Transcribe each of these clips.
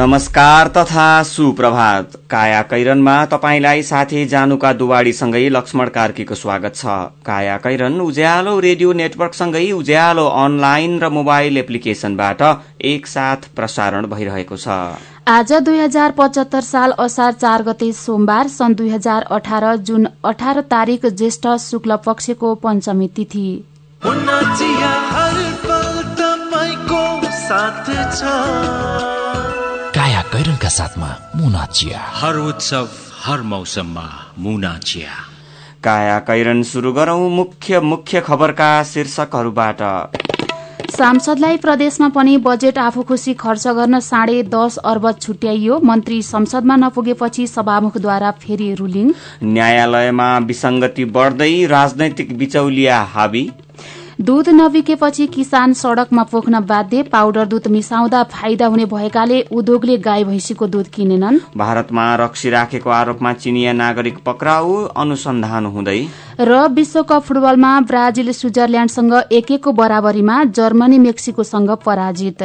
नमस्कार तथा सुप्रभात। काया कैरनमा तपाईँलाई साथी जानुका दुवाडीसँगै लक्ष्मण कार्कीको स्वागत छ। काया कैरन उज्यालो रेडियो नेटवर्कसँगै उज्यालो अनलाइन र मोबाइल एप्लिकेशनबाट एकसाथ प्रसारण भइरहेको छ। आज दुई हजार पचहत्तर साल असार चार गते सोमबार सन् दुई हजार अठार जुन अठार तारीक ज्येष्ठ शुक्ल पक्षको पञ्चमी तिथि। काया कैरनका साथमा मुना चिया हर उत्सव हर मौसममा मुना चिया काया कैरन शुरू गरौं मुख्य मुख्य खबरका शीर्षकहरूबाट। सांसदलाई प्रदेशमा पनि बजेट आफू खुसी खर्च गर्न साढे दस अर्ब छुट्याइयो। मन्त्री संसदमा नपुगेपछि सभामुखद्वारा फेरि रुलिङ। न्यायालयमा विसंगति बढ्दै राजनैतिक बिचौलिया हावी। दूध नबिकेपछि किसान सड़कमा पोख्न बाध्य पाउडर दूध मिसाउँदा फाइदा हुने भएकाले उद्योगले गाई भैँसीको दूध किनेनन्। भारतमा रक्सी राखेको आरोपमा चिनिया नागरिक पक्राउ अनुसन्धान हुँदै। र विश्वकप फुटबलमा ब्राजिल स्विजरल्याण्डसँग एक एकको बराबरीमा जर्मनी मेक्सिकोसँग पराजित।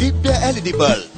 दिव्य एलइडी बल्ब।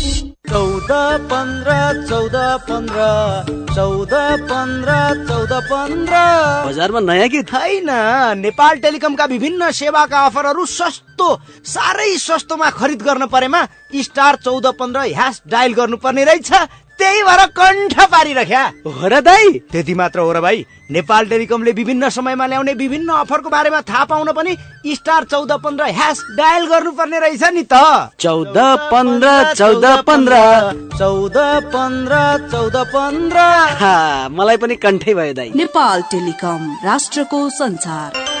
चौध पन्ध्र चौध पन्ध्र चौध पन्ध्र चौध पन्ध्र। बजारमा नयाँ कि छैन। नेपाल टेलिकमका विभिन्न सेवाका अफरहरू सस्तो साह्रै सस्तोमा खरिद गर्न परेमा स्टार चौध पन्ध्र ह्यास डायल गर्नुपर्ने रहेछ। त्यही भएर कण्ठ पारिरख्या। हो र दाई। त्यति मात्र हो र भाइ। नेपाल टेलिकमले विभिन्न समयमा ल्याउने विभिन्न अफरको बारेमा थाहा पाउन पनि स्टार चौध पन्ध्र ह्यास डायल गर्नुपर्ने रहेछ नि त। चौध पन्ध्र चौध पन्ध्र। चौध पन्ध्र चौध पन्ध्र। मलाई पनि कण्ठै भयो दाई। नेपाल टेलिकम राष्ट्रको संसार।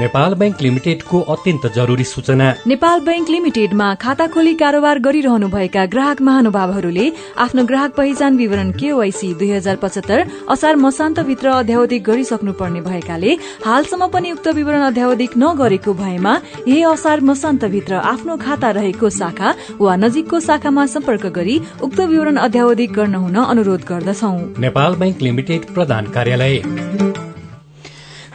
नेपाल बैंक लिमिटेडको अत्यन्त जरुरी सूचना। नेपाल बैंक लिमिटेडमा खाता खोली कारोबार गरिरहनुभएका ग्राहक महानुभावहरूले आफ्नो ग्राहक पहिचान विवरण केवाईसी दुई हजार पचहत्तर असार मसान्तभित्र अध्यावधिक गरिसक्नुपर्ने भएकाले हालसम्म पनि उक्त विवरण अध्यावधिक नगरेको भएमा यही असार मसान्तभित्र आफ्नो खाता रहेको शाखा वा नजिकको शाखामा सम्पर्क गरी उक्त विवरण अध्यावधिक गर्न हुन अनुरोध गर्दछौ। नेपाल बैंक लिमिटेड प्रधान कार्यालय।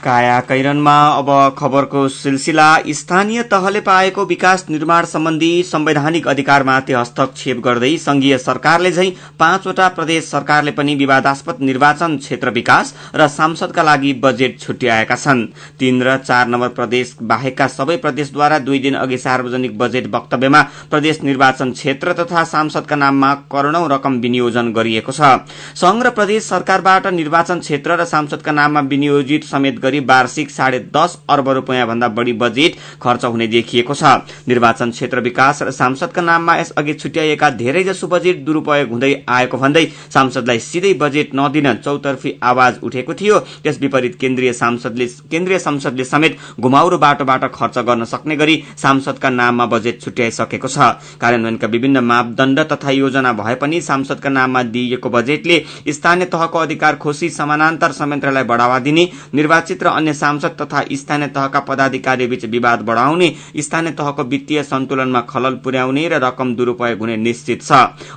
काया कैरनमा अब खबरको सिलसिला स्थानीय तहले पाएको विकास निर्माण सम्बन्धी संवैधानिक अधिकारमाथि हस्तक्षेप गर्दै संघीय सरकारले झै पाँचवटा प्रदेश सरकारले पनि विवादास्पद निर्वाचन क्षेत्र विकास र सांसदका लागि बजेट छुट्याएका छन्। तीन र चार नम्बर प्रदेश बाहेकका सबै प्रदेशद्वारा दुई दिन अघि सार्वजनिक बजेट वक्तव्यमा प्रदेश निर्वाचन क्षेत्र तथा सांसदका नाममा करोड़ौं रकम विनियोजन गरिएको छ। संघ र प्रदेश सरकारबाट निर्वाचन क्षेत्र र सांसदका नाममा विनियोजित समेत गरी वार्षिक साढे दस अर्ब रूपियाँ भन्दा बढ़ी बजेट खर्च हुने देखिएको छ। निर्वाचन क्षेत्र विकास र सांसदका नाममा यसअघि छुट्याइएका धेरैजसो बजेट दुरूपयोग हुँदै आएको भन्दै सांसदलाई सिधै बजेट नदिन चौतर्फी आवाज उठेको थियो। त्यस विपरीत केन्द्रीय सांसदले केन्द्रीय संसदले समेत घुमाउरो बाटोबाट खर्च गर्न सक्ने गरी सांसदका नाममा बजेट छुट्याइसकेको छ। कार्यान्वयनका विभिन्न मापदण्ड तथा योजना भए पनि सांसदका नाममा दिइएको बजेटले स्थानीय तहको अधिकार खोसी समानान्तर संयन्त्रलाई बढ़ावा दिने निर्वाचित र अन्य सांसद तथा स्थानीय तहका पदाधिकारी बीच विवाद बढ़ाउने स्थानीय तहको वित्तीय सन्तुलनमा खलल पुर्याउने र रकम दुरूपयोग हुने निश्चित छ।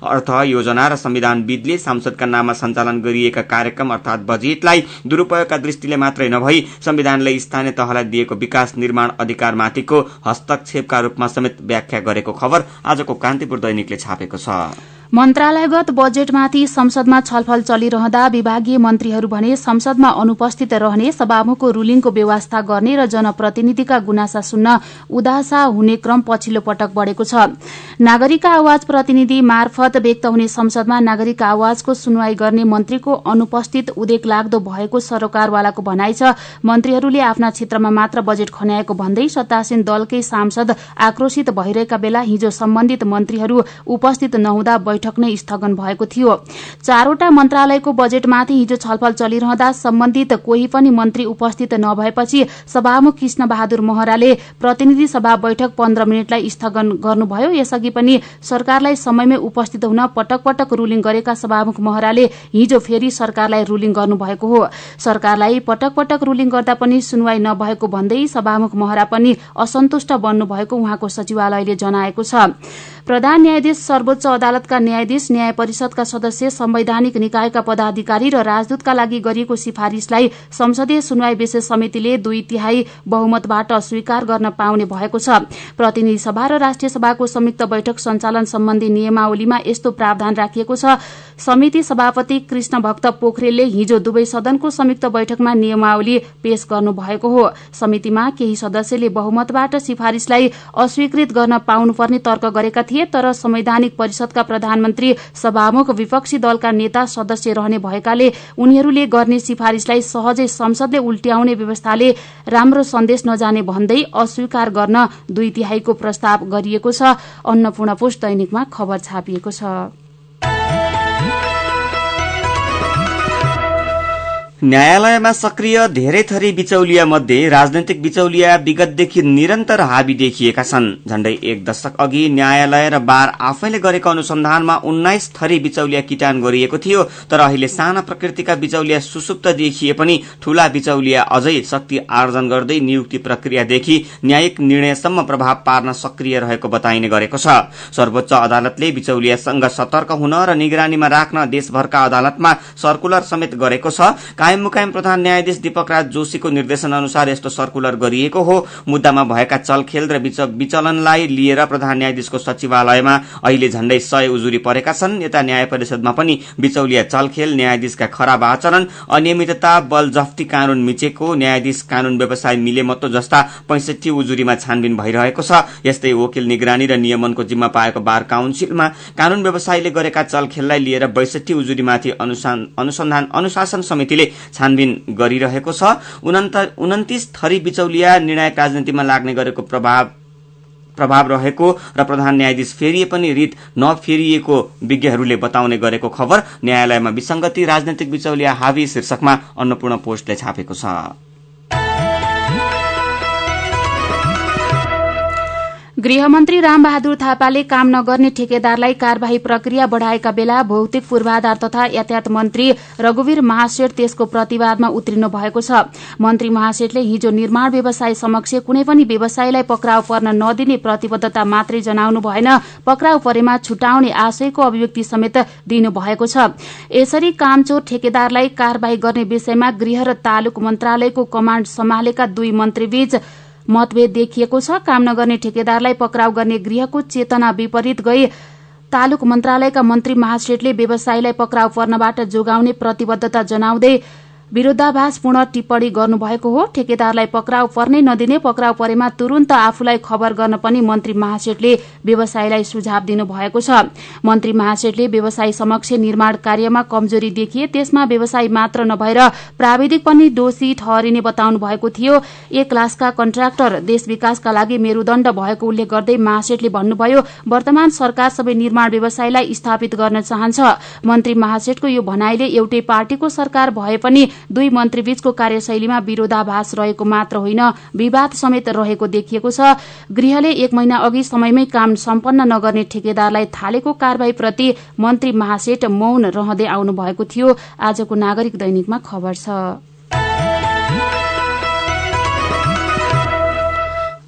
अर्थ योजना र संविधानविदले सांसदका नाममा सञ्चालन गरिएका कार्यक्रम अर्थात बजेटलाई दुरूपयोगका दृष्टिले मात्रै नभई संविधानले स्थानीय तहलाई दिएको विकास निर्माण अधिकारमाथिको हस्तक्षेपका रूपमा समेत व्याख्या गरेको खबर आजको कान्तिपुर दैनिकले छापेको छ। मन्त्रालयगत बजेटमाथि संसदमा छलफल चलिरहँदा विभागीय मन्त्रीहरू भने संसदमा अनुपस्थित रहने सभामुखको रूलिङको व्यवस्था गर्ने र जनप्रतिनिधिका गुनासा सुन्न उदासा हुने क्रम पछिल्लो पटक बढ़ेको छ। नागरिक आवाज प्रतिनिधि मार्फत व्यक्त हुने संसदमा नागरिक आवाजको सुनवाई गर्ने मन्त्रीको अनुपस्थित उदेक लाग्दो भएको सरकारवालाको भनाइ छ। मन्त्रीहरूले आफ्ना क्षेत्रमा मात्र बजेट खन्याएको भन्दै सत्तासीन दलकै सांसद आक्रोशित भइरहेका बेला हिजो सम्बन्धित मन्त्रीहरू उपस्थित नहुँदा बैठक नै स्थगन भएको थियो। चारवटा मन्त्रालयको बजेटमाथि हिजो छलफल चलिरहँदा सम्बन्धित कोही पनि मन्त्री उपस्थित नभएपछि सभामुख कृष्ण बहादुर महराले प्रतिनिधि सभा बैठक पन्ध्र मिनटलाई स्थगन गर्नुभयो। यसअघि पनि सरकारलाई समयमै उपस्थित हुन पटक पटक रूलिङ गरेका सभामुख महराले हिजो फेरि सरकारलाई रूलिङ गर्नुभएको हो। सरकारलाई पटक पटक रूलिङ गर्दा पनि सुनवाई नभएको भन्दै सभामुख महरा पनि असन्तुष्ट बन्नुभएको उहाँको सचिवालयले जनाएको छ। प्रधान न्यायाधीश सर्वोच्च अदालतका न्यायाधीश न्याय परिषदका सदस्य संवैधानिक निकायका पदाधिकारी र राजदूतका लागि गरिएको सिफारिशलाई संसदीय सुनवाई विशेष समितिले दुई तिहाई बहुमतबाट स्वीकार गर्न पाउने भएको छ। प्रतिनिधि सभा र राष्ट्रिय सभाको संयुक्त बैठक सञ्चालन सम्बन्धी नियमावलीमा यस्तो प्रावधान राखिएको छ। समिति सभापति कृष्ण भक्त पोखरेलले हिजो दुवै सदनको संयुक्त बैठकमा नियमावली पेश गर्नुभएको हो। समितिमा केही सदस्यले बहुमतबाट सिफारिशलाई अस्वीकृत गर्न पाउनुपर्ने तर्क गरेका थिए तर संवैधानिक परिषदका प्रधानमन्त्री सभामुख विपक्षी दलका नेता सदस्य रहने भएकाले उनीहरूले गर्ने सिफारिशलाई सहजै संसदले उल्ट्याउने व्यवस्थाले राम्रो सन्देश नजाने भन्दै अस्वीकार गर्न दुई तिहाईको प्रस्ताव गरिएको छ। अन्नपूर्ण पोस्ट दैनिकमा खबर छापिएको छ। न्यायालयमा सक्रिय धेरै थरी बिचौलिया मध्ये राजनैतिक बिचौलिया विगतदेखि निरन्तर हावी देखिएका छन्। झण्डै एक दशक अघि न्यायालय र बार आफैले गरेको अनुसन्धानमा उन्नाइस थरी बिचौलिया किटान गरिएको थियो तर अहिले साना प्रकृतिका बिचौलिया सुसुप्त देखिए पनि ठूला बिचौलिया अझै शक्ति आर्जन गर्दै नियुक्ति प्रक्रियादेखि न्यायिक निर्णयसम्म प्रभाव पार्न सक्रिय रहेको बताइने गरेको छ। सर्वोच्च अदालतले बिचौलियासँग सतर्क हुन र निगरानीमा राख्न देशभरका अदालतमा सर्कुलर समेत गरेको छ। कायम मुकायम प्रधान न्यायाधीश दीपक राज जोशीको निर्देशन अनुसार यस्तो सर्कुलर गरिएको हो। मुद्दामा भएका चलखेल र विचलनलाई लिएर प्रधान न्यायाधीशको सचिवालयमा अहिले झण्डै सय उजुरी परेका छन्। यता न्याय परिषदमा पनि बिचौलिया चलखेल न्यायाधीशका खराब आचरण अनियमितता बल जफ्ती कानून मिचेको न्यायाधीश कानून व्यवसाय मिलेमत्तो जस्ता पैंसठी उजुरीमा छानबिन भइरहेको छ। यस्तै वकिल निगरानी र नियमनको जिम्मा पाएको बार काउन्सिलमा कानून व्यवसायीले गरेका चलखेललाई लिएर बैसठी उजुरीमाथि अनुसन्धान अनुशासन समितिले छानबिन गरिरहेको छ। उन्तिस थरी बिचौलिया निर्णायक राजनीतिमा लाग्ने गरेको प्रभाव प्रभाव रहेको र प्रधान न्यायाधीश फेरिए पनि रित नफेरिएको विज्ञहरूले बताउने गरेको खबर न्यायालयमा विसंगति राजनैतिक बिचौलिया हावी शीर्षकमा अन्नपूर्ण पोस्टले छापेको छ। गृहमन्त्री रामबहादुर थापाले काम नगर्ने ठेकेदारलाई कार्यवाही प्रक्रिया बढ़ाएका बेला भौतिक पूर्वाधार तथा यातायात मन्त्री रघुवीर महासेठ त्यसको प्रतिवादमा उत्रिनु भएको छ। मन्त्री महासेठले हिजो निर्माण व्यवसाय समक्ष कुनै पनि व्यवसायीलाई पक्राउ पर्न नदिने प्रतिबद्धता मात्रै जनाउनु भएन। पक्राउ परेमा छुटाउने आशयको अभिव्यक्ति समेत दिनुभएको छ। यसरी कामचोर ठेकेदारलाई कार्यवाही गर्ने विषयमा गृह र तालुक मन्त्रालयको कमाण्ड सम्हालेका दुई मन्त्रीबीच मतभेद देखिएको छ। काम नगर्ने ठेकेदारलाई पक्राउ गर्ने गृहको चेतना विपरीत गई। तालुक मन्त्रालयका मन्त्री महासेठले व्यवसायीलाई पक्राउ पर्नबाट जोगाउने प्रतिबद्धता जनाउँदै विरोधाभासपूर्ण टिप्पणी गर्नुभएको हो। ठेकेदारलाई पक्राउ पर्नै नदिने पक्राउ परेमा तुरन्त आफूलाई खबर गर्न पनि मन्त्री महासेठले व्यवसायीलाई सुझाव दिनुभएको छ। मन्त्री महासेठले व्यवसायी समक्ष निर्माण कार्यमा कमजोरी देखिए त्यसमा व्यवसायी मात्र नभएर प्राविधिक पनि दोषी ठहरिने बताउनु भएको थियो। एक क्लासका कन्ट्राक्टर देश विकासका लागि मेरूदण्ड भएको उल्लेख गर्दै महासेठले भन्नुभयो वर्तमान सरकार सबै निर्माण व्यवसायीलाई स्थापित गर्न चाहन्छ। मन्त्री महासेठको यो भनाइले एउटै पार्टीको सरकार भए पनि दुई मन्त्रीबीचको कार्यशैलीमा विरोधाभास रहेको मात्र होइन विवाद समेत रहेको देखिएको छ। गृहले एक महिना अघि समयमै काम सम्पन्न नगर्ने ठेकेदारलाई थालेको कारवाहीप्रति मन्त्री महासेठ मौन रहँदै आउनु भएको थियो। आजको नागरिक दैनिकमा खबर छ।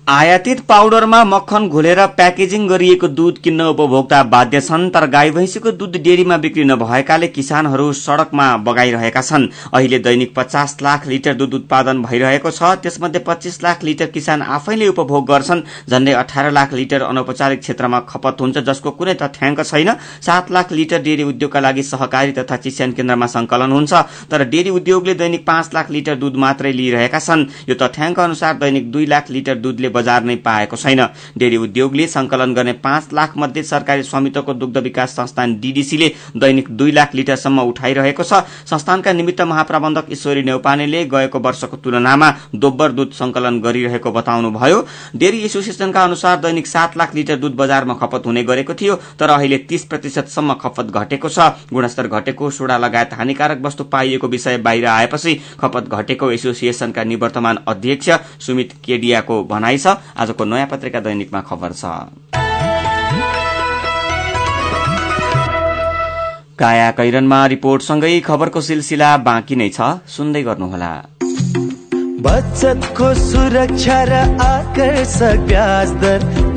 आयातित पाउडरमा मक्खन घोलेर प्याकेजिङ गरिएको दूध किन्न उपभोक्ता बाध्य छन् तर गाई भैँसीको दूध डेरीमा बिक्री नभएकाले किसानहरू सड़कमा बगाइरहेका छन्। अहिले दैनिक पचास लाख लिटर दूध उत्पादन भइरहेको छ। त्यसमध्ये पच्चीस लाख लिटर किसान आफैले उपभोग गर्छन् झण्डै अठार लाख लिटर अनौपचारिक क्षेत्रमा खपत हुन्छ जसको कुनै तथ्याङ्क छैन। सात लाख लिटर डेरी उद्योगका लागि सहकारी तथा चिस्यान केन्द्रमा संकलन हुन्छ तर डेरी उद्योगले दैनिक पाँच लाख लिटर दूध मात्रै लिइरहेका छन्। यो तथ्याङ्क अनुसार दैनिक दुई लाख लिटर दूधले बजार नै पाएको छैन। डेरी उद्योगले संकलन गर्ने पाँच लाख मध्ये सरकारी स्वामित्वको दुग्ध विकास संस्थान डीडीसीले दैनिक दुई लाख लिटरसम्म उठाइरहेको छ। संस्थानका निमित्त महाप्रबन्धक ईश्वरी नेउपानेले गएको वर्षको तुलनामा दोब्बर दूध संकलन गरिरहेको बताउनुभयो। डेरी एसोसिएसनका अनुसार दैनिक सात लाख लिटर दूध बजारमा खपत हुने गरेको थियो तर अहिले तीस प्रतिशतसम्म खपत घटेको छ। गुणस्तर घटेको सोडा लगायत हानिकारक वस्तु पाइएको विषय बाहिर आएपछि खपत घटेको एसोसिएसनका निवर्तमान अध्यक्ष सुमित केडियाको भनाइ छ। आजको नयाँ पत्रिका दैनिकमा खबर छ। काया कैरनमा रिपोर्टसँगै खबरको सिलसिला बाँकी नै छ। सुन्दै गर्नुहोला। बचतको सुरक्षा र आकर्षक ब्याज दर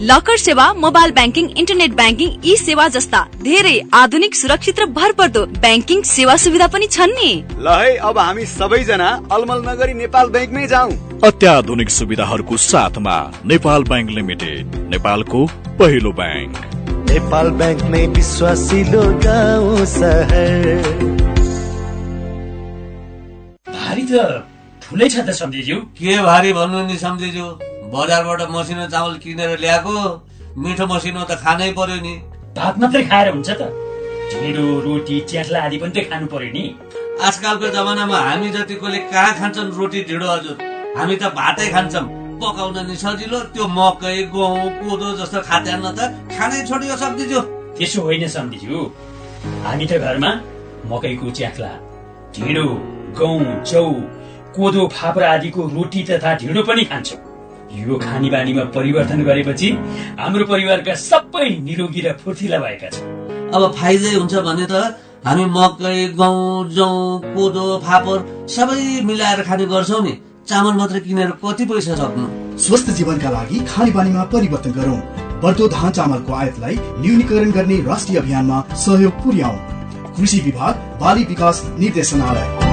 लकर सेवा मोबाइल ब्याङ्किङ इन्टरनेट ब्याङ्किङ यी सेवा जस्ता धेरै आधुनिक सुरक्षित र भरपर्दो ब्याङ्किङ सेवा सुविधा पनि छन् नि। ल है अब हामी सबैजना अलमल नगरी नेपाल ब्याङ्कमै जाउँ। अत्याधुनिक सुविधाहरूको साथमा नेपाल ब्याङ्क लिमिटेड नेपालको पहिलो ब्याङ्क नेपाल ब्याङ्क नै विश्वासिलो गाउँ सहर भारी त ठुलै छ त सम्झिज्यू। के भारी भन्नु नि सम्झिज्यू? बजारबाट मसिनो चामल किनेर ल्याएको मिठो मसिनो त खानै पर्यो नि। भात मात्रै खाएर हुन्छ त। ढिँडो रोटी च्याख्ला आदि पनि त खानु पर्यो नि। आजकलको जमानामा हामी जतिकोले कहाँ खान्छन् रोटी ढिँडो हजुर हामी त भातै खान्छौँ। पकाउन नि सजिलो त्यो मकै गहुँ कोदो जस्तो खाद्यान्न त खानै छोडियो सम्झिज्यू। त्यसो होइन सम्झिज्यू। हामी त घरमा मकैको च्याख्ला ढिँडो गहुँ चौ कोदो फापरा आदिको रोटी तथा ढिँडो पनि खान्छौँ। यो खानी बानीमा परिवर्तन गरेपछि हाम्रो परिवारका सबै निरोगी र फुर्तिला भएका छन्। अब फाइदै हुन्छ भने त हामी मकै गहुँ जौ कोदो फापर सबै मिलाएर खाने गर्छौँ नि। चामल मात्र किनेर कति पैसा सक्नु? स्वस्थ जीवनका लागि खानी बानीमा परिवर्तन गरौँ। बढ्दो धान चामलको आयातलाई न्यूनीकरण गर्ने राष्ट्रिय अभियानमा सहयोग पुर्याउ। कृषि विभाग बाली विकास निर्देशनालय।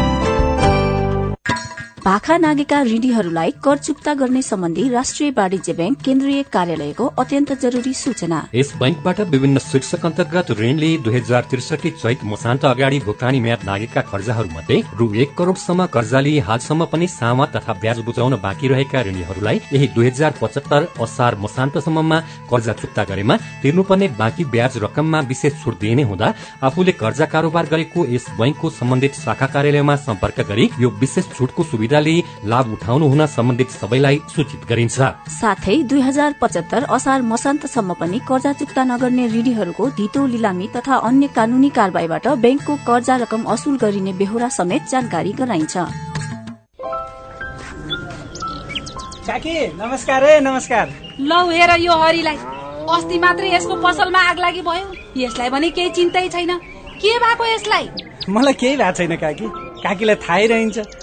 भाखा नागेका ऋणीहरूलाई कर चुक्ता गर्ने सम्बन्धी राष्ट्रिय वाणिज्य ब्याङ्क केन्द्रीय कार्यालयको अत्यन्त जरुरी सूचना। यस बैंकबाट विभिन्न शीर्षक अन्तर्गत ऋणले दुई हजार त्रिसठी चैत मसान्त अगाडि भुक्तानी म्याद लागेका कर्जाहरू मध्ये रु एक करोड़सम्म कर्जा लिए हालसम्म पनि सामा तथा ब्याज बुझाउन बाँकी रहेका ऋणीहरूलाई यही दुई हजार पचहत्तर असार मसान्तसम्ममा कर्जा चुक्ता गरेमा तिर्नुपर्ने बाँकी ब्याज रकममा विशेष छुट दिइने हुँदा आफूले कर्जा कारोबार गरेको यस बैंकको सम्बन्धित शाखा कार्यालयमा सम्पर्क गरी यो विशेष छुटको सुविधा सुविधाले लाभ उठाउनु हुन सम्बन्धित सबैलाई सूचित गरिन्छ। साथै दुई हजार पचहत्तर असार मसान्तसम्म पनि कर्जा चुक्ता नगर्ने ऋणीहरूको धितो लिलामी तथा अन्य कानूनी कारवाहीबाट ब्याङ्कको कर्जा रकम असुल गरिने बेहोरा समेत जानकारी गराइन्छ। काकी नमस्कार है नमस्कार। लौ हेर यो हरिलाई। अस्ति मात्रै यसको पसलमा आग लागि भयो। यसलाई भने केही चिन्तै छैन। के भएको यसलाई? मलाई केही भएको छैन काकी। काकीलाई थाहै रहन्छ।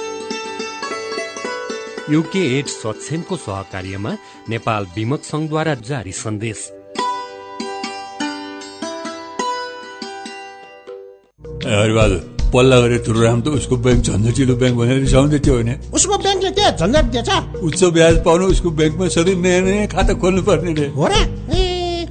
युके एड सक्षमको सहकार्यमा नेपाल विमक संघद्वारा जारी सन्देश। हरिबहादुर पल्ला गरेर तुरुराम त उसको ब्याङ्क झन्झटिलो ब्याङ्क भनेर रिसाउँदै थियो भने उसको ब्याङ्कले के झन्झट दिएछ? उच्च ब्याज पाउनु उसको ब्याङ्कमा सधैँ नयाँ नयाँ खाता खोल्नु पर्ने रे। हो र? ए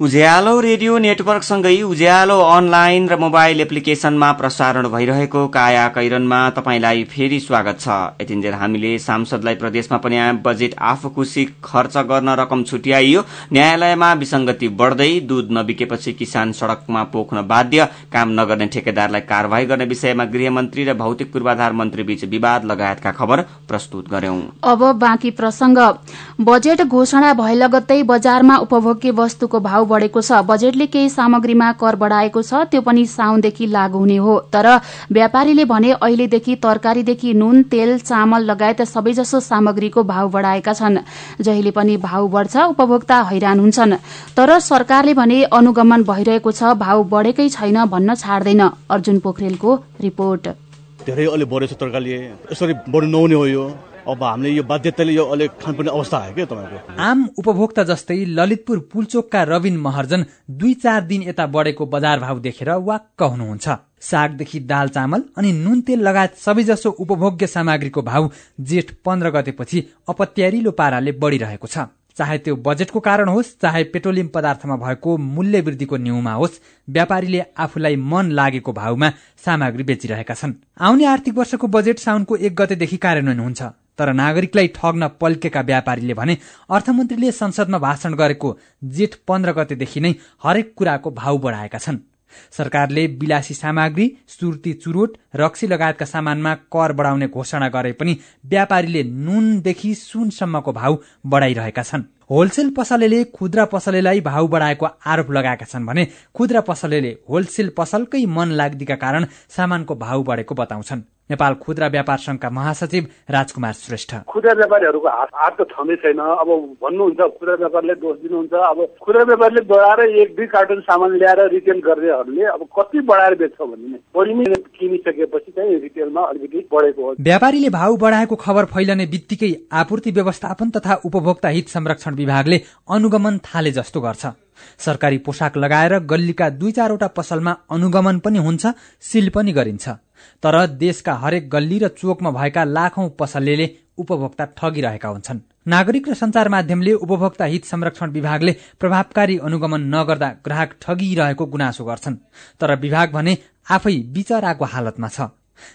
उज्यालो रेडियो नेटवर्कसँगै उज्यालो अनलाइन र मोबाइल एप्लिकेशनमा प्रसारण भइरहेको काया कैरनमा तपाईँलाई फेरि स्वागत छ। यतिन्जेल हामीले सांसदलाई प्रदेशमा पनि बजेट आफू खुसी खर्च गर्न रकम छुट्याइयो। न्यायालयमा विसंगति बढ्दै दूध नबिकेपछि किसान सड़कमा पोख्न बाध्य। काम नगर्ने ठेकेदारलाई कार्यवाही गर्ने विषयमा गृहमन्त्री र भौतिक पूर्वाधार मन्त्री बीच विवाद लगायतका खबर प्रस्तुत गर्यौं। अब बाँकी प्रसंग बजेट घोषणा भए लगत्तै बजारमा उपभोग्य वस्तुको भाव बढ़ेको छ। बजेटले केही सामग्रीमा कर बढ़ाएको छ त्यो पनि साउनदेखि लागू हुने हो। तर व्यापारीले भने अहिलेदेखि तरकारीदेखि नुन तेल चामल लगायत सबैजसो सामग्रीको भाव बढ़ाएका छन् जहिले पनि भाव बढ़छ उपभोक्ता हैरान हुन्छन्। तर सरकारले भने अनुगमन भइरहेको छ भाव बढ़ेकै छैन भन्न छाड्दैन। अर्जुन पोखरेलको रिपोर्ट। धेरै अलि बढेको छ तरकारी यसरी बढ्नु नहुने हो यो। अब हामीले यो बाध्यताले यो अलिक खानुपर्ने अवस्था आयो क्या तपाईँको। आम उपभोक्ता जस्तै ललितपुर पुलचोकका रविन महर्जन दुई चार दिन यता बढेको बजार भाव देखेर वाक्क हुनुहुन्छ। सागदेखि दाल चामल अनि नुन तेल लगायत सबैजसो उपभोग्य सामग्रीको भाव जेठ पन्ध्र गतेपछि अपत्यारिलो पाराले बढ़िरहेको छ। चाहे त्यो बजेटको कारण होस् चाहे पेट्रोलियम पदार्थमा भएको मूल्य वृद्धिको न्यूमा होस् व्यापारीले आफूलाई मन लागेको भावमा सामग्री बेचिरहेका छन्। आउने आर्थिक वर्षको बजेट साउनको एक गतेदेखि कार्यान्वयन हुन्छ। तर नागरिकलाई ठग्न पल्केका व्यापारीले भने अर्थमन्त्रीले संसदमा भाषण गरेको जेठ पन्ध्र गतेदेखि नै हरेक कुराको भाव बढाएका छन्। सरकारले विलासी सामग्री सुर्ती चुरोट रक्सी लगायतका सामानमा कर बढाउने घोषणा गरे पनि व्यापारीले नुनदेखि सुनसम्मको भाव बढाइरहेका छन्। होलसेल पसलेले खुद्रा पसलेलाई भाव बढाएको आरोप लगाएका छन् भने खुद्रा पसलेले होलसेल पसलकै मन लाग्दीका कारण सामानको भाव बढेको बताउँछन्। नेपाल खुद्रा व्यापार संघका महासचिव राजकुमार श्रेष्ठ। खुद्रा व्यापारीहरूको हात हात त छँदै छैन। अब भन्नुहुन्छ खुद्रा व्यापारले दोष दिनुहुन्छ। अब खुद्रा व्यापारीले बढाएर एक दुई कार्टुन सामान ल्याएर रिटेल गर्नेहरूले अब कति बढाएर बेच्छ भन्ने परिमै किनिसकेपछि चाहिँ रिटेलमा अलिकति बढेको हो। व्यापारीले भाव बढाएको खबर फैलने बित्तिकै आपूर्ति व्यवस्थापन तथा उपभोक्ता हित संरक्षण विभागले अनुगमन थाले जस्तो गर्छ। सरकारी पोसाक लगाएर गल्लीका दुई चारवटा पसलमा अनुगमन पनि हुन्छ सिल पनि गरिन्छ। तर देशका हरेक गल्ली र चोकमा भएका लाखौं पसलेले उपभोक्ता ठगिरहेका हुन्छन्। नागरिक र संचार माध्यमले उपभोक्ता हित संरक्षण विभागले प्रभावकारी अनुगमन नगर्दा ग्राहक ठगिरहेको गुनासो गर्छन्। तर विभाग भने आफै विचराको हालतमा छ।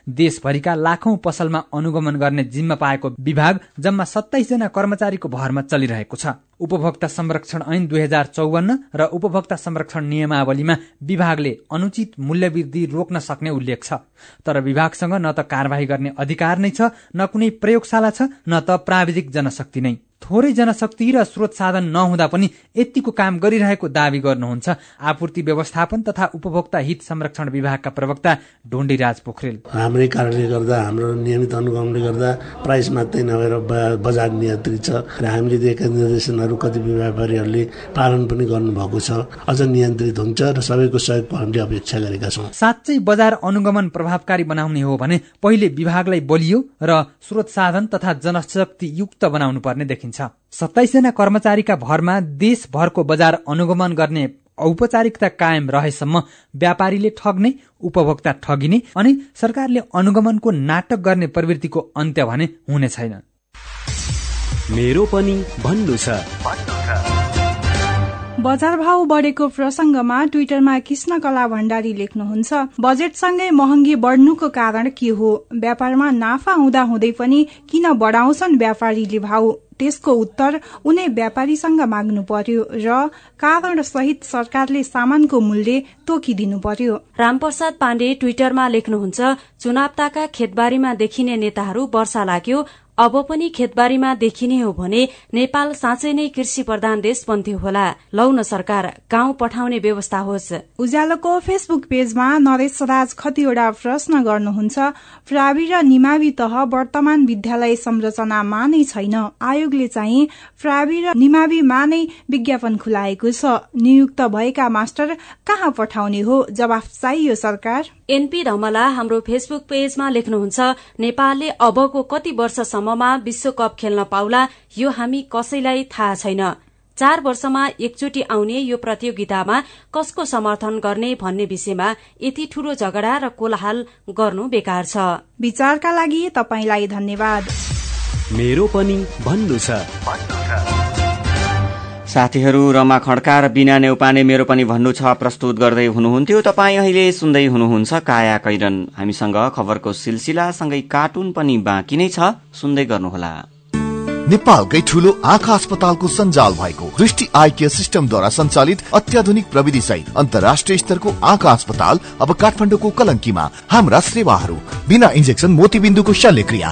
देशभरिका लाखौं पसलमा अनुगमन गर्ने जिम्मा पाएको विभाग जम्मा सत्ताइस जना कर्मचारीको भरमा चलिरहेको छ। उपभोक्ता संरक्षण ऐन दुई हजार चौवन्न र उपभोक्ता संरक्षण नियमावलीमा विभागले अनुचित मूल्यवृद्धि रोक्न सक्ने उल्लेख छ। तर विभागसँग न त कार्यवाही गर्ने अधिकार नै छ न कुनै प्रयोगशाला छ न त प्राविधिक जनशक्ति नै। थोरै जनशक्ति र स्रोत साधन नहुँदा पनि यतिको काम गरिरहेको दावी गर्नुहुन्छ। आपूर्ति व्यवस्थापन तथा उपभोक्ता हित संरक्षण विभागका प्रवक्ता ढोण्डीराज पोखरेल। हाम्रै कारणले गर्दा हाम्रो नियमित अनुगमनले गर्दा प्राइस मात्रै नभएर बजार नियन्त्रित छ र हामीले दिएका निर्देशनहरू कति व्यापारीहरूले पालन पनि गर्नुभएको छ अझ नियन्त्रित हुन्छ र सबैको सहयोगको हामीले अपेक्षा गरेका छौँ। साँच्चै बजार अनुगमन प्रभावकारी बनाउने हो भने पहिले विभागलाई बलियो र स्रोत साधन तथा जनशक्ति युक्त बनाउनु पर्ने देखिन्छ। देखिन्छ सत्ताइसजना कर्मचारीका भरमा देशभरको बजार अनुगमन गर्ने औपचारिकता कायम रहेसम्म व्यापारीले ठग्ने उपभोक्ता ठगिने अनि सरकारले अनुगमनको नाटक गर्ने प्रवृत्तिको अन्त्य भने हुने छैन। मेरो पनि भन्नु छ। बजार भाव बढेको प्रसंगमा ट्विटरमा कृष्ण कला भण्डारी लेख्नुहुन्छ बजेटसँगै महँगी बढ्नुको कारण के हो? व्यापारमा नाफा हुँदा हुँदै पनि किन बढाउँछन् व्यापारीले भाव त्यसको उत्तर उनी व्यापारीसँग माग्नु पर्यो र कारण सहित सरकारले सामानको मूल्य तोकिदिनु पर्यो। रामप्रसाद पाण्डे ट्विटरमा लेख्नुहुन्छ चुनावताका खेतबारीमा देखिने नेताहरू वर्षा लाग्यो अब पनि खेतबारीमा देखिने हो भने नेपाल साँच्चै नै कृषि प्रधान देश बन्थ्यो होला। लौ न सरकार गाउँ पठाउने व्यवस्था होस्। उज्यालोको फेसबुक पेजमा नरेश राज कतिवटा प्रश्न गर्नुहुन्छ प्रावि र निमावि तह वर्तमान विद्यालय संरचनामा नै छैन। आयोगले चाहिँ प्रावि र निमाविमा नै विज्ञापन खुलाएको छ। नियुक्त भएका मास्टर कहाँ पठाउने हो? जवाफ चाहियो सरकार। एनपी धमला हाम्रो फेसबुक पेजमा लेख्नुहुन्छ नेपालले अबको कति वर्षसम्ममा विश्वकप खेल्न पाउला यो हामी कसैलाई थाहा छैन। चार वर्षमा एकचोटि आउने यो प्रतियोगितामा कसको समर्थन गर्ने भन्ने विषयमा यति ठूलो झगडा र कोलाहाल गर्नु बेकार छ। विचारका लागि तपाईँलाई धन्यवाद। मेरो पनि भन्नु छ। साथीहरू रमा खड्का र बिना नेउपाने मेरो पनि भन्नु छ प्रस्तुत गर्दै हुनुहुन्थ्यो। तपाईँ अहिले सुन्दै हुनुहुन्छ काया कैरन। हामीसँग खबरको सिलसिलासँगै कार्टुन पनि बाँकी नै छ। सुन्दै गर्नुहोला। नेपालकै ठूलो आँखा अस्पतालको सञ्जाल भएको दृष्टि आई केयर सिस्टमद्वारा सञ्चालित अत्याधुनिक प्रविधि सहित अन्तर्राष्ट्रिय स्तरको आँखा अस्पताल अब काठमाडौँको कलङ्कीमा हाम्रा सेवाहरू। बिना इन्जेक्सन मोतीबिन्दुको शल्यक्रिया।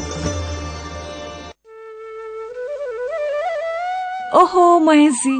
ओहो महेशजी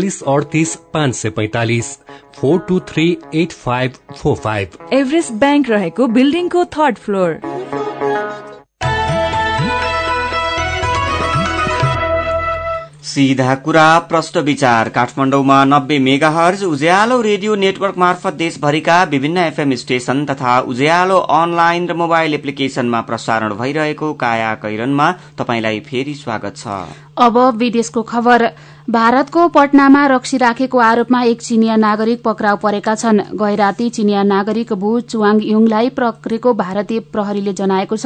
बयालिस अडतिस पाँच सय पैतालिस four two three eight five four five. Everest bank रहेको बिल्डिङको थर्ड फ्लोर। सीधा कुरा प्रष्ट विचार। काठमाडौँमा नब्बे megahertz Ujyaalo radio network मार्फत देशभरिका विभिन्न एफएम स्टेशन तथा उज्यालो अनलाइन र मोबाइल एप्लिकेशनमा प्रसारण भइरहेको काया कैरनमा तपाईंलाई फेरि स्वागत छ। अब विदेशको खबर। भारतको पटनामा रक्सी राखेको आरोपमा एक चिनिया नागरिक पक्राउ परेका छन्। गैराती चिनिया नागरिक भू चुवाङ युङलाई पक्रेको भारतीय प्रहरीले जनाएको छ।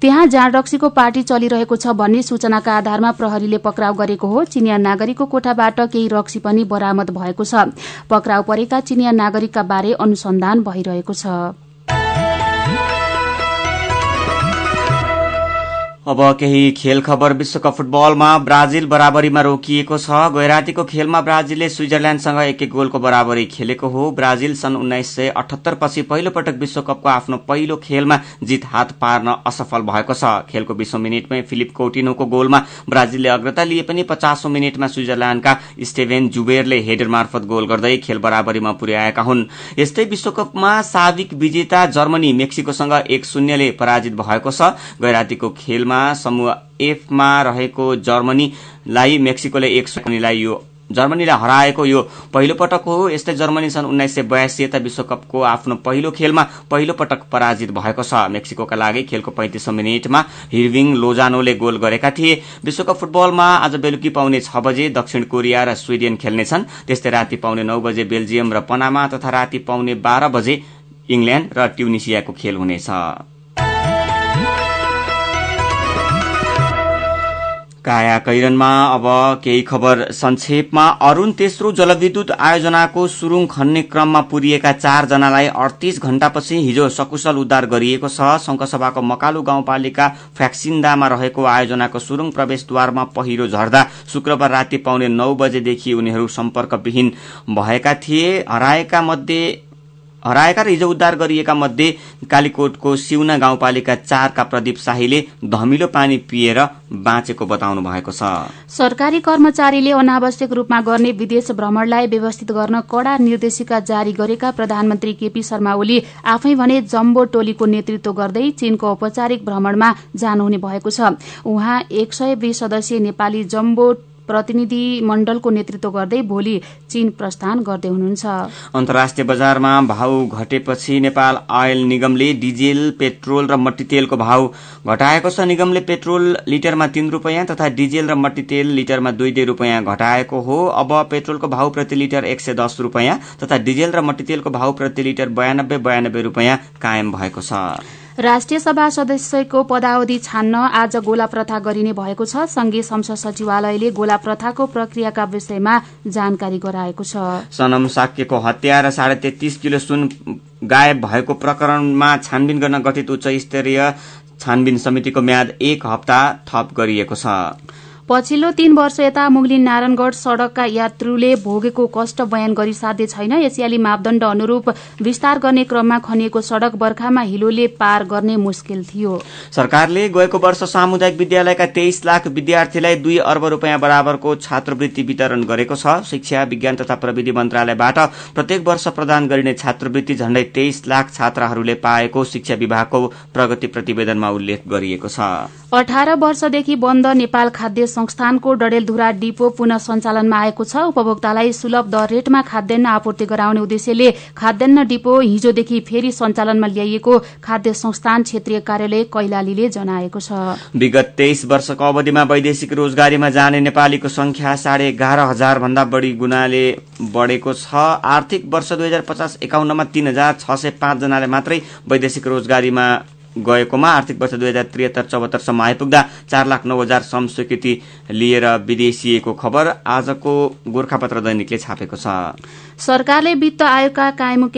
त्यहाँ जाँड रक्सीको पार्टी चलिरहेको छ भन्ने सूचनाका आधारमा प्रहरीले पक्राउ गरेको हो। चिनिया नागरिकको कोठाबाट केही रक्सी पनि बरामद भएको छ। पक्राउ परेका चिनिया नागरिकका बारे अनुसन्धान भइरहेको छ। अब केही खेल खबर विश्वकप फुटबलमा ब्राजिल बराबरीमा रोकिएको छ। गैरातीको खेलमा ब्राजिलले स्विजरल्याण्डसँग एक एक गोलको बराबरी खेलेको हो। ब्राजिल सन् उन्नाइस सय अठहत्तर पछि पहिलो पटक विश्वकपको आफ्नो पहिलो खेलमा जित हात पार्न असफल भएको छ। खेलको बीसौं मिनटमै फिलिप कोटिनोको गोलमा ब्राजिलले अग्रता लिए पनि पचासौं मिनटमा स्विजरल्याण्डका स्टेभेन जुबेरले हेडर मार्फत गोल गर्दै खेल बराबरीमा पुर्याएका हुन्। यस्तै विश्वकपमा साविक विजेता जर्मनी मेक्सिकोसँग एक शून्यले पराजित भएको छ। गैरातीको खेलमा समूह एफमा रहेको जर्मनीलाई मेक्सिकोले एक शून्यलाई यो जर्मनीलाई हराएको यो पहिलो पटक हो। यस्तै जर्मनी सन् उन्नाइस सय बयासी यता विश्वकपको आफ्नो पहिलो खेलमा पहिलो पटक पराजित भएको छ। मेक्सिकोका लागि खेलको पैंतिसौं मिनटमा हिर्विङ लोजानोले गोल गरेका थिए। विश्वकप फुटबलमा आज बेलुकी पाउने छ बजे दक्षिण कोरिया र स्विडेन खेल्नेछन्। त्यस्तै राति पाउने नौ बजे बेल्जियम र पनामा तथा राति पाउने बाह्र बजे इङ्ल्याण्ड र ट्युनिसियाको खेल हुनेछ। काया कैरनमा अब केही खबर संक्षेपमा। अरूण तेस्रो जलविद्युत आयोजनाको सुरुङ खन्ने क्रममा पुरिएका चारजनालाई अडतीस घण्टापछि हिजो सकुशल उद्धार गरिएको छ। शंखसभाको मकालु गाउँपालिका फ्याक्सिन्दामा रहेको आयोजनाको सुरुङ प्रवेशद्वारमा पहिरो झर्दा शुक्रबार राति पाउने नौ बजेदेखि उनीहरू सम्पर्कविहीन भएका थिए। हराएका मध्ये हराएका र हिजो उद्धार गरिएका मध्ये कालीकोटको सिउना गाउँपालिका चारका प्रदीप शाहीले धमिलो पानी पिएर बाँचेको बताउनु भएको छ। सरकारी कर्मचारीले अनावश्यक रूपमा गर्ने विदेश भ्रमणलाई व्यवस्थित गर्न कड़ा निर्देशिका जारी गरेका प्रधानमन्त्री केपी शर्मा ओली आफै भने जम्बो टोलीको नेतृत्व गर्दै चीनको औपचारिक भ्रमणमा जानुहुने भएको छ। उहाँ एक सय बीस सदस्यीय नेपाली जम्बो प्रतिनिधि मण्डलको नेतृत्व गर्दै भोलि चीन प्रस्थान गर्दै हुनुहुन्छ। अन्तर्राष्ट्रिय बजारमा भाव घटेपछि नेपाल आयल निगमले डिजेल पेट्रोल र मट्टीतेलको भाव घटाएको छ। निगमले पेट्रोल लिटरमा तीन रूपियाँ तथा डिजेल र मट्टीतेल लिटरमा दुई दुई रूपियाँ घटाएको हो। अब पेट्रोलको भाव प्रति लिटर एक सय दस रूपियाँ तथा डिजेल र मट्टीतेलको भाव प्रति लिटर बयानब्बे बयानब्बे रूपियाँ कायम भएको छ। राष्ट्रिय सभा सदस्यको पदावधि छान्न आज गोला प्रथा गरिने भएको छ। संघीय संसद सचिवालयले गोला प्रथाको प्रक्रियाका विषयमा जानकारी गराएको छ। सनम साक्यको हत्या र साढे तेत्तीस किलो सुन गायब भएको प्रकरणमा छानबिन गर्न गठित उच्च स्तरीय छानबिन समितिको म्याद एक हप्ता थप गरिएको छ। पछिल्लो तीन वर्ष यता मुगलिन नारायणगढ़ सड़कका यात्रुले भोगेको कष्ट बयान गरी साध्य छैन। एसियाली मापदण्ड अनुरूप विस्तार गर्ने क्रममा खनिएको सड़क बर्खामा हिलोले पार गर्ने मुस्किल थियो। सरकारले गएको वर्ष सामुदायिक विद्यालयका तेइस लाख विद्यार्थीलाई दुई अर्ब रूपियाँ बराबरको छात्रवृत्ति वितरण गरेको छ। शिक्षा विज्ञान तथा प्रविधि मन्त्रालयबाट प्रत्येक वर्ष प्रदान गरिने छात्रवृत्ति झण्डै तेइस लाख छात्राहरूले पाएको शिक्षा विभागको प्रगति प्रतिवेदनमा उल्लेख गरिएको छ। अठार वर्षदेखि बन्द नेपाल खाद्य संस्थानको डडेलधुरा डिपो पुनः सञ्चालनमा आएको छ। उपभोक्तालाई सुलभ दर रेटमा खाद्यान्न आपूर्ति गराउने उद्देश्यले खाद्यान्न डिपो हिजोदेखि फेरि सञ्चालनमा ल्याइएको खाद्य संस्थान क्षेत्रीय कार्यालय कैलालीले जनाएको छ। विगत तेइस वर्षको अवधिमा वैदेशिक रोजगारीमा जाने नेपालीको संख्या साढे एघार हजार भन्दा बढ़ी गुणाले बढ़ेको छ। आर्थिक वर्ष दुई हजार पचास एकाउन्नमा तीन हजार छ सय पाँच जनाले मात्रै वैदेशिक रोजगारीमा गएकोमा आर्थिक वर्ष दुई हजार त्रिहत्तर चौहत्तरसम्म आइपुग्दा चार लाख नौ हजार श्रम स्वीकृति लिएर विदेशिएको खबर आजको गोर्खापत्र दैनिकले छापेको छ। सरकारले वित्त आयोगका कायम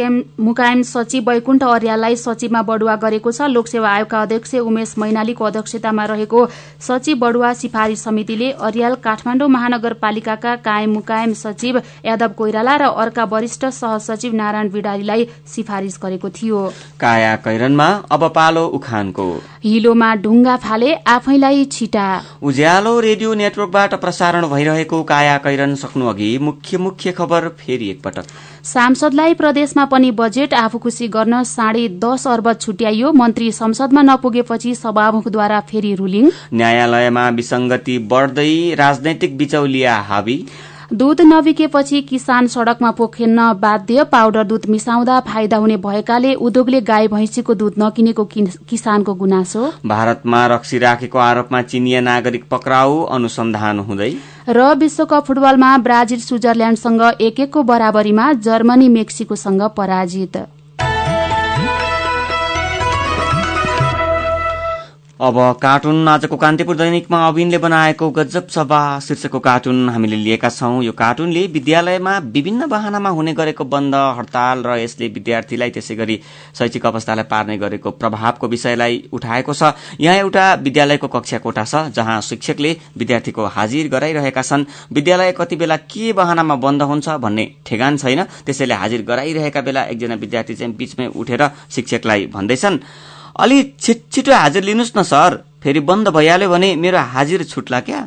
मुकायम सचिव वैकुण्ठ अर्याललाई सचिवमा बढुवा गरेको छ। लोकसेवा आयोगका अध्यक्ष उमेश मैनालीको अध्यक्षतामा रहेको सचिव बढुवा सिफारिश समितिले अर्याल काठमाडौँ महानगरपालिकाका कायम मुकायम सचिव यादव कोइराला र अर्का वरिष्ठ सहसचिव नारायण विडारीलाई सिफारिश गरेको थियो। काया कैरनमा अब पालो उखानको। हिलोमा ढुङ्गा फाले आफैलाई छिटा। उज्यालो रेडियो नेटवर्कबाट प्रसारण भइरहेको काया कैरन सक्नु अघि मुख्य मुख्य खबर फेरि एकपटक। सांसदलाई प्रदेशमा पनि बजेट आफू खुसी गर्न साढे दस अर्ब छुट्याइयो। मन्त्री संसदमा नपुगेपछि सभामुखद्वारा फेरि रुलिङ। न्यायालयमा विसंगति बढ्दै राजनैतिक बिचौलिया हावी। दूध नबिकेपछि किसान सड़कमा पोखेन्न बाध्य पाउडर दूध मिसाउँदा फाइदा हुने भएकाले उद्योगले गाई भैँसीको दूध नकिनेको किसानको गुनासो। भारतमा रक्सी राखेको आरोपमा चिनिया नागरिक पक्राउ अनुसन्धान हुँदै। र विश्वकप फुटबलमा ब्राजिल स्विजरल्याण्डसँग एक एकको बराबरीमा जर्मनी मेक्सिकोसँग पराजित। अब कार्टुन आजको कान्तिपुर दैनिकमा अविनले बनाएको गजब सभा शीर्षकको कार्टुन हामीले लिएका छौं। यो कार्टुनले विद्यालयमा विभिन्न वाहनामा हुने गरेको बन्द हड़ताल र यसले विद्यार्थीलाई त्यसै गरी शैक्षिक अवस्थालाई पार्ने गरेको प्रभावको विषयलाई उठाएको छ। यहाँ एउटा विद्यालयको कक्षा कोठा छ जहाँ शिक्षकले विद्यार्थीको हाजिर गराइरहेका छन्। विद्यालय कति बेला के वाहनामा बन्द हुन्छ भन्ने ठेगान छैन। त्यसैले हाजिर गराइरहेका बेला एकजना विद्यार्थी चाहिँ बीचमै उठेर शिक्षकलाई भन्दैछन्। अलि छिटो हाजिर लिनुहोस् न सर। फेरि बन्द भइहाल्यो भने मेरो हाजिर छुट्ला क्या।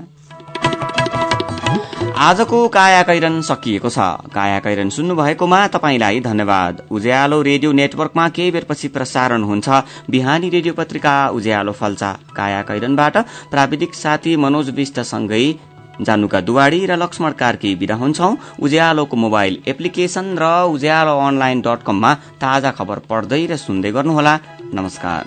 आजको काया कैरन सकिएको छ। काया कैरन सुन्नु भएकोमा तपाईँलाई धन्यवाद। उज्यालो रेडियो नेटवर्कमा केही बेरपछि प्रसारण हुन्छ। बिहानी रेडियो पत्रिका उज्यालो फल्चा। काया कैरनबाट प्राविधिक साथी मनोज विष्टसँगै जानुका दुवाडी र लक्ष्मण कार्की विदा हुन्छौ। उज्यालोको मोबाइल एप्लिकेशन र उज्यालो अनलाइन डट कममा ताजा खबर पढ्दै र सुन्दै गर्नुहोला। ナマスカ。